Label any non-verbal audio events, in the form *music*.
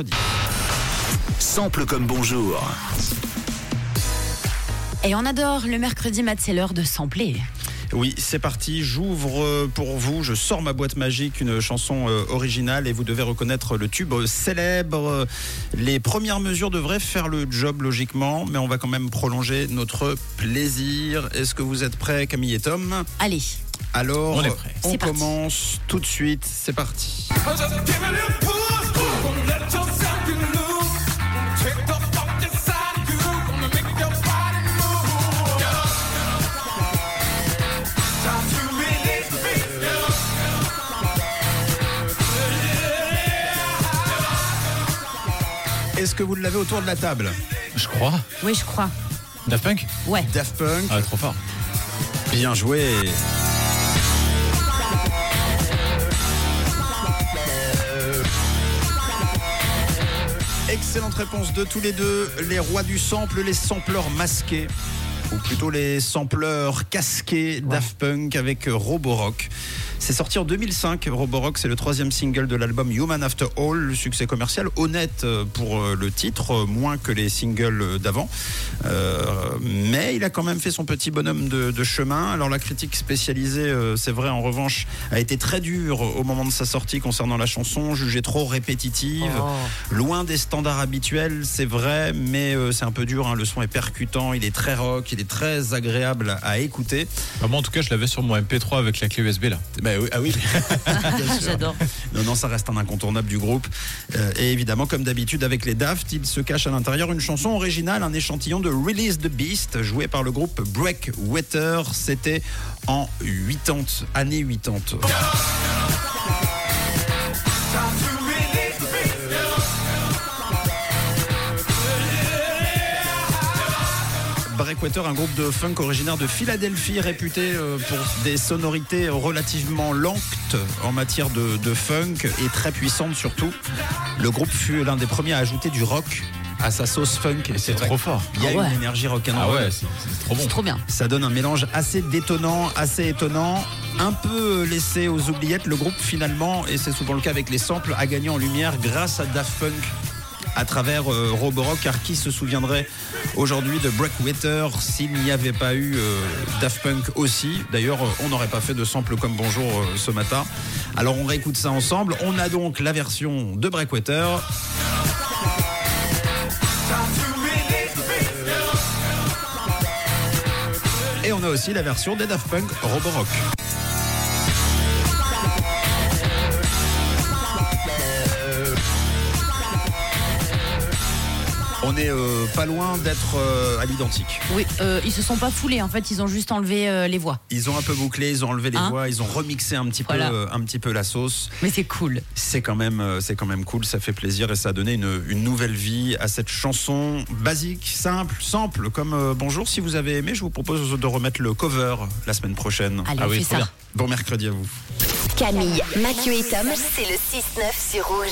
mercredi. Sample comme bonjour. Et on adore le mercredi mat, c'est l'heure de sampler. Oui, c'est parti. J'ouvre euh, pour vous, je sors ma boîte magique, une chanson euh, originale et vous devez reconnaître le tube célèbre. Les premières mesures devraient faire le job logiquement, mais on va quand même prolonger notre plaisir. Est-ce que vous êtes prêts, Camille et Tom? Allez, Alors, On est prêts. on commence tout de suite. C'est parti. Est-ce que vous l'avez autour de la table Je crois. oui, je crois. Daft Punk Ouais. Daft Punk, Ah, trop fort. bien joué. Excellente réponse de tous les deux. Les rois du sample, les sampleurs masqués. Ou plutôt les sampleurs casqués Daft Punk avec Roborock. C'est sorti en 2005. Roborock, c'est le troisième single de l'album Human After All. Le succès commercial honnête euh, pour euh, le titre, euh, moins que les singles d'avant. Euh, mais il a quand même fait son petit bonhomme de, de chemin. Alors la critique spécialisée, c'est vrai en revanche, a été très dure au moment de sa sortie concernant la chanson, jugée trop répétitive, Oh. loin des standards habituels, c'est vrai, mais c'est un peu dur. hein. Le son est percutant, il est très rock, il est très agréable à écouter. Bah, moi, en tout cas, je l'avais sur mon MP3 avec la clé USB là. Bah oui, ah oui. *laughs* J'adore. Non, non, ça reste un incontournable du groupe. Euh, et évidemment, comme d'habitude avec les Daft, il se cache à l'intérieur une chanson originale, un échantillon de Release the Beast, joué par le groupe Breakwater. C'était en 80, années 80. Breakwater, un groupe de funk originaire de Philadelphie, réputé euh, pour des sonorités relativement lentes en matière de, de funk et très puissantes surtout. Le groupe fut l'un des premiers à ajouter du rock à sa sauce funk. Et C'est trop fort. qu'il y a Ah ouais. une énergie Ah rock'n'roll. ouais, c'est c'est trop bon. C'est trop bien. Ça donne un mélange assez détonnant, assez étonnant, un peu laissé aux oubliettes. Le groupe finalement, et c'est souvent le cas avec les samples, a gagné en lumière grâce à Daft Punk à travers euh, Roborock, car qui se souviendrait aujourd'hui de Breakwater s'il n'y avait pas eu euh, Daft Punk aussi? D'ailleurs, euh, on n'aurait pas fait de sample comme Bonjour ce matin. Alors on réécoute ça ensemble. On a donc la version de Breakwater. Et on a aussi la version des Daft Punk Roborock. Est euh, pas loin d'être euh, à l'identique. Oui, euh, ils se sont pas foulés en fait, ils ont juste enlevé euh, les voix. Ils ont un peu bouclé, ils ont enlevé les Hein voix, ils ont remixé un petit Voilà. peu, euh, un petit peu la sauce. Mais c'est cool. C'est quand même, euh, c'est quand même cool, ça fait plaisir et ça a donné une, une nouvelle vie à cette chanson basique, simple, simple comme euh, Bonjour. Si vous avez aimé, je vous propose de remettre le cover la semaine prochaine. Allez, Ah on oui, fait trop ça. bien. Bon mercredi à vous. Camille, Mathieu et Tom, c'est le 6-9 sur Rouge.